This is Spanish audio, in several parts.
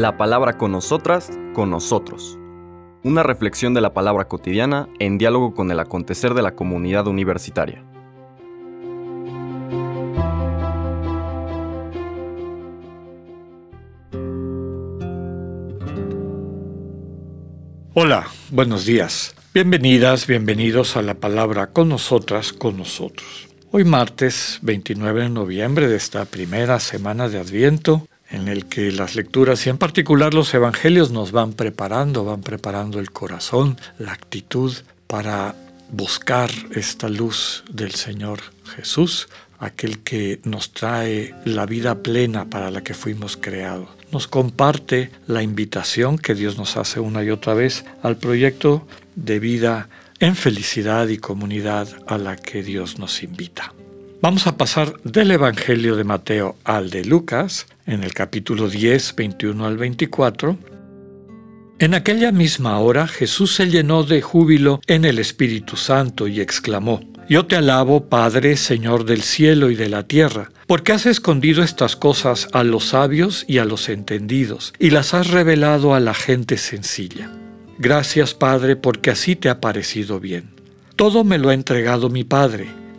La palabra con nosotras, con nosotros. Una reflexión de la palabra cotidiana en diálogo con el acontecer de la comunidad universitaria. Hola, buenos días. Bienvenidas, bienvenidos a la palabra con nosotras, con nosotros. Hoy martes 29 de noviembre de esta primera semana de Adviento, en el que las lecturas y en particular los evangelios nos van preparando, van preparando el corazón, la actitud para buscar esta luz del Señor Jesús, aquel que nos trae la vida plena para la que fuimos creados. Nos comparte la invitación que Dios nos hace una y otra vez al proyecto de vida en felicidad y comunidad a la que Dios nos invita. Vamos a pasar del Evangelio de Mateo al de Lucas, en el capítulo 10, 21 al 24. En aquella misma hora Jesús se llenó de júbilo en el Espíritu Santo y exclamó, Yo te alabo, Padre, Señor del cielo y de la tierra, porque has escondido estas cosas a los sabios y a los entendidos, y las has revelado a la gente sencilla. Gracias, Padre, porque así te ha parecido bien. Todo me lo ha entregado mi Padre,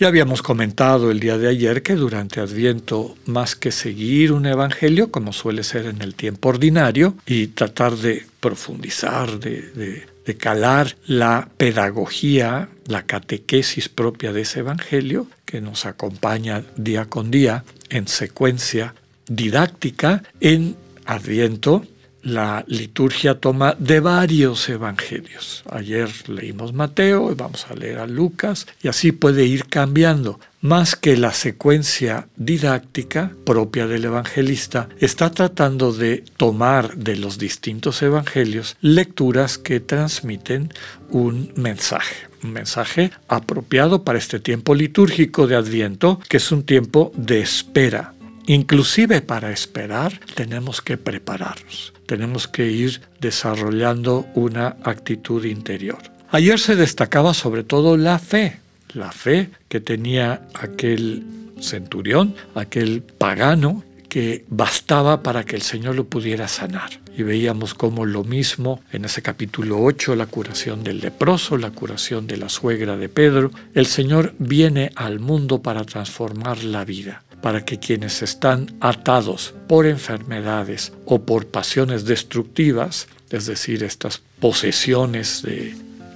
Ya habíamos comentado el día de ayer que durante Adviento, más que seguir un evangelio, como suele ser en el tiempo ordinario, y tratar de profundizar, de, de calar la pedagogía, la catequesis propia de ese evangelio, que nos acompaña día con día en secuencia didáctica en Adviento, la liturgia toma de varios evangelios. Ayer leímos Mateo, vamos a leer a Lucas, y así puede ir cambiando. Más que la secuencia didáctica propia del evangelista, está tratando de tomar de los distintos evangelios lecturas que transmiten un mensaje un mensaje apropiado para este tiempo litúrgico de Adviento, que es un tiempo de espera, Inclusive para esperar tenemos que prepararnos, tenemos que ir desarrollando una actitud interior. Ayer se destacaba sobre todo la fe, la fe que tenía aquel centurión, aquel pagano que bastaba para que el Señor lo pudiera sanar. Y veíamos como lo mismo en ese capítulo 8, la curación del leproso, la curación de la suegra de Pedro, el Señor viene al mundo para transformar la vida para que quienes están atados por enfermedades o por pasiones destructivas, es decir, estas posesiones de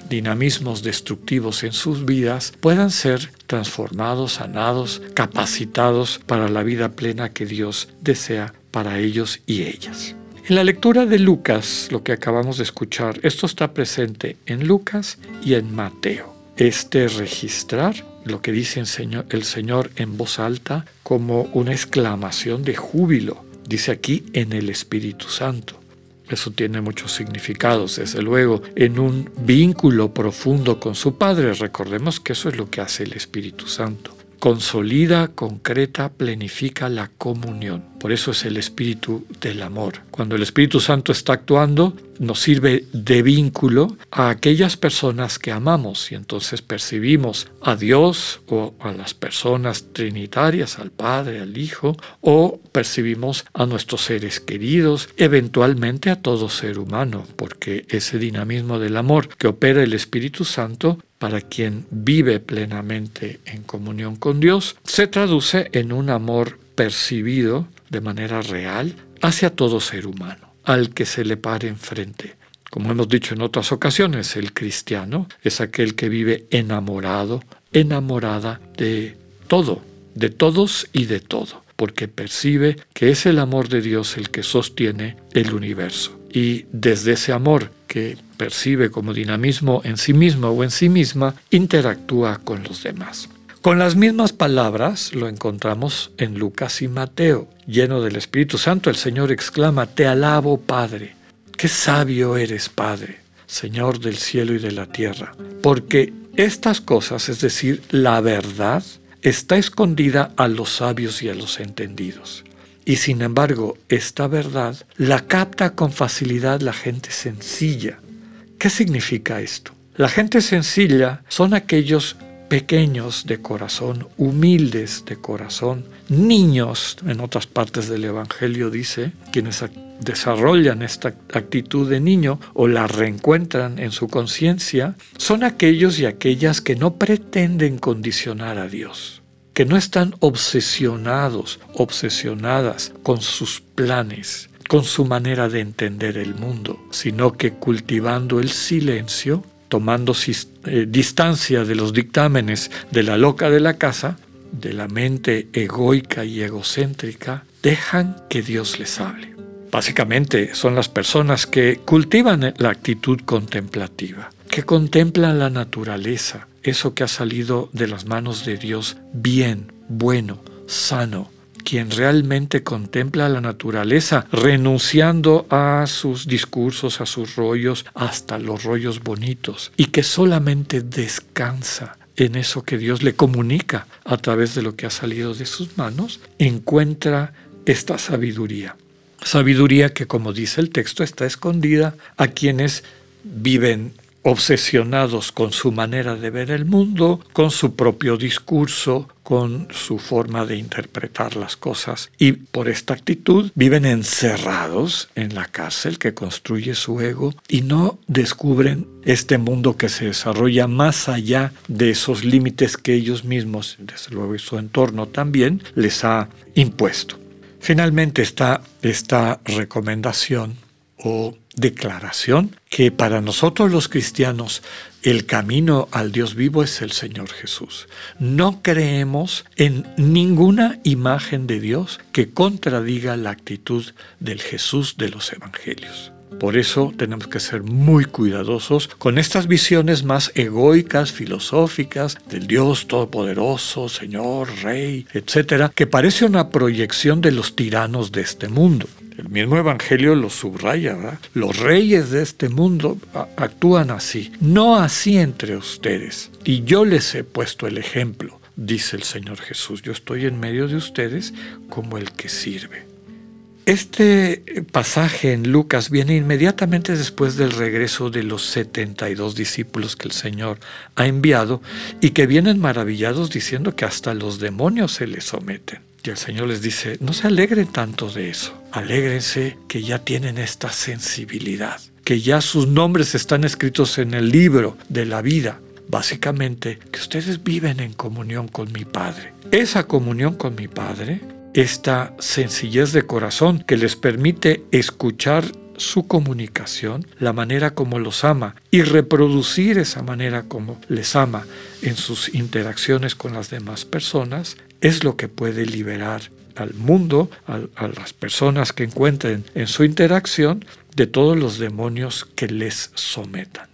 dinamismos destructivos en sus vidas, puedan ser transformados, sanados, capacitados para la vida plena que Dios desea para ellos y ellas. En la lectura de Lucas, lo que acabamos de escuchar, esto está presente en Lucas y en Mateo. Este registrar lo que dice el Señor en voz alta como una exclamación de júbilo. Dice aquí en el Espíritu Santo. Eso tiene muchos significados, desde luego, en un vínculo profundo con su Padre. Recordemos que eso es lo que hace el Espíritu Santo consolida, concreta, planifica la comunión. Por eso es el espíritu del amor. Cuando el Espíritu Santo está actuando, nos sirve de vínculo a aquellas personas que amamos y entonces percibimos a Dios o a las personas trinitarias, al Padre, al Hijo, o percibimos a nuestros seres queridos, eventualmente a todo ser humano, porque ese dinamismo del amor que opera el Espíritu Santo para quien vive plenamente en comunión con Dios, se traduce en un amor percibido de manera real hacia todo ser humano, al que se le pare enfrente. Como hemos dicho en otras ocasiones, el cristiano es aquel que vive enamorado, enamorada de todo, de todos y de todo, porque percibe que es el amor de Dios el que sostiene el universo. Y desde ese amor que percibe como dinamismo en sí mismo o en sí misma, interactúa con los demás. Con las mismas palabras lo encontramos en Lucas y Mateo. Lleno del Espíritu Santo, el Señor exclama, Te alabo, Padre. Qué sabio eres, Padre, Señor del cielo y de la tierra, porque estas cosas, es decir, la verdad, está escondida a los sabios y a los entendidos. Y sin embargo, esta verdad la capta con facilidad la gente sencilla. ¿Qué significa esto? La gente sencilla son aquellos pequeños de corazón, humildes de corazón, niños, en otras partes del Evangelio dice, quienes desarrollan esta actitud de niño o la reencuentran en su conciencia, son aquellos y aquellas que no pretenden condicionar a Dios que no están obsesionados, obsesionadas con sus planes, con su manera de entender el mundo, sino que cultivando el silencio, tomando eh, distancia de los dictámenes de la loca de la casa, de la mente egoica y egocéntrica, dejan que Dios les hable. Básicamente son las personas que cultivan la actitud contemplativa, que contemplan la naturaleza, eso que ha salido de las manos de Dios bien, bueno, sano, quien realmente contempla la naturaleza, renunciando a sus discursos, a sus rollos, hasta los rollos bonitos, y que solamente descansa en eso que Dios le comunica a través de lo que ha salido de sus manos, encuentra esta sabiduría. Sabiduría que, como dice el texto, está escondida a quienes viven obsesionados con su manera de ver el mundo, con su propio discurso, con su forma de interpretar las cosas. Y por esta actitud viven encerrados en la cárcel que construye su ego y no descubren este mundo que se desarrolla más allá de esos límites que ellos mismos, desde luego y su entorno también, les ha impuesto. Finalmente está esta recomendación o declaración que para nosotros los cristianos el camino al Dios vivo es el Señor Jesús. No creemos en ninguna imagen de Dios que contradiga la actitud del Jesús de los Evangelios. Por eso tenemos que ser muy cuidadosos con estas visiones más egoicas, filosóficas, del Dios Todopoderoso, Señor, Rey, etcétera, que parece una proyección de los tiranos de este mundo. Mismo Evangelio lo subraya. Los reyes de este mundo actúan así, no así entre ustedes. Y yo les he puesto el ejemplo, dice el Señor Jesús. Yo estoy en medio de ustedes como el que sirve. Este pasaje en Lucas viene inmediatamente después del regreso de los 72 discípulos que el Señor ha enviado y que vienen maravillados diciendo que hasta los demonios se les someten. Y el Señor les dice, no se alegren tanto de eso, alégrense que ya tienen esta sensibilidad, que ya sus nombres están escritos en el libro de la vida. Básicamente, que ustedes viven en comunión con mi Padre. Esa comunión con mi Padre, esta sencillez de corazón que les permite escuchar su comunicación, la manera como los ama y reproducir esa manera como les ama en sus interacciones con las demás personas, es lo que puede liberar al mundo, a, las personas que encuentren en su interacción, de todos los demonios que les sometan.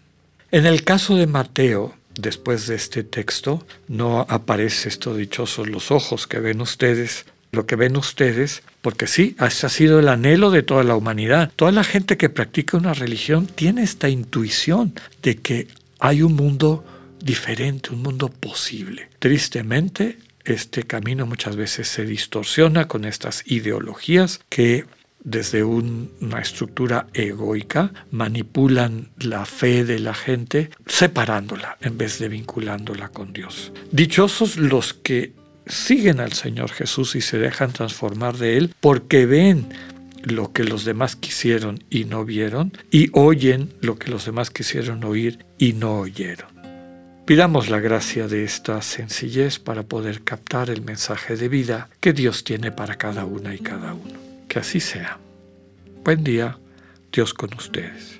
En el caso de Mateo, después de este texto, no aparece esto dichosos los ojos que ven ustedes, lo que ven ustedes, porque sí, ese ha sido el anhelo de toda la humanidad. Toda la gente que practica una religión tiene esta intuición de que hay un mundo diferente, un mundo posible. Tristemente, este camino muchas veces se distorsiona con estas ideologías que desde una estructura egoica manipulan la fe de la gente separándola en vez de vinculándola con Dios. Dichosos los que siguen al Señor Jesús y se dejan transformar de Él porque ven lo que los demás quisieron y no vieron y oyen lo que los demás quisieron oír y no oyeron. Pidamos la gracia de esta sencillez para poder captar el mensaje de vida que Dios tiene para cada una y cada uno. Que así sea. Buen día, Dios con ustedes.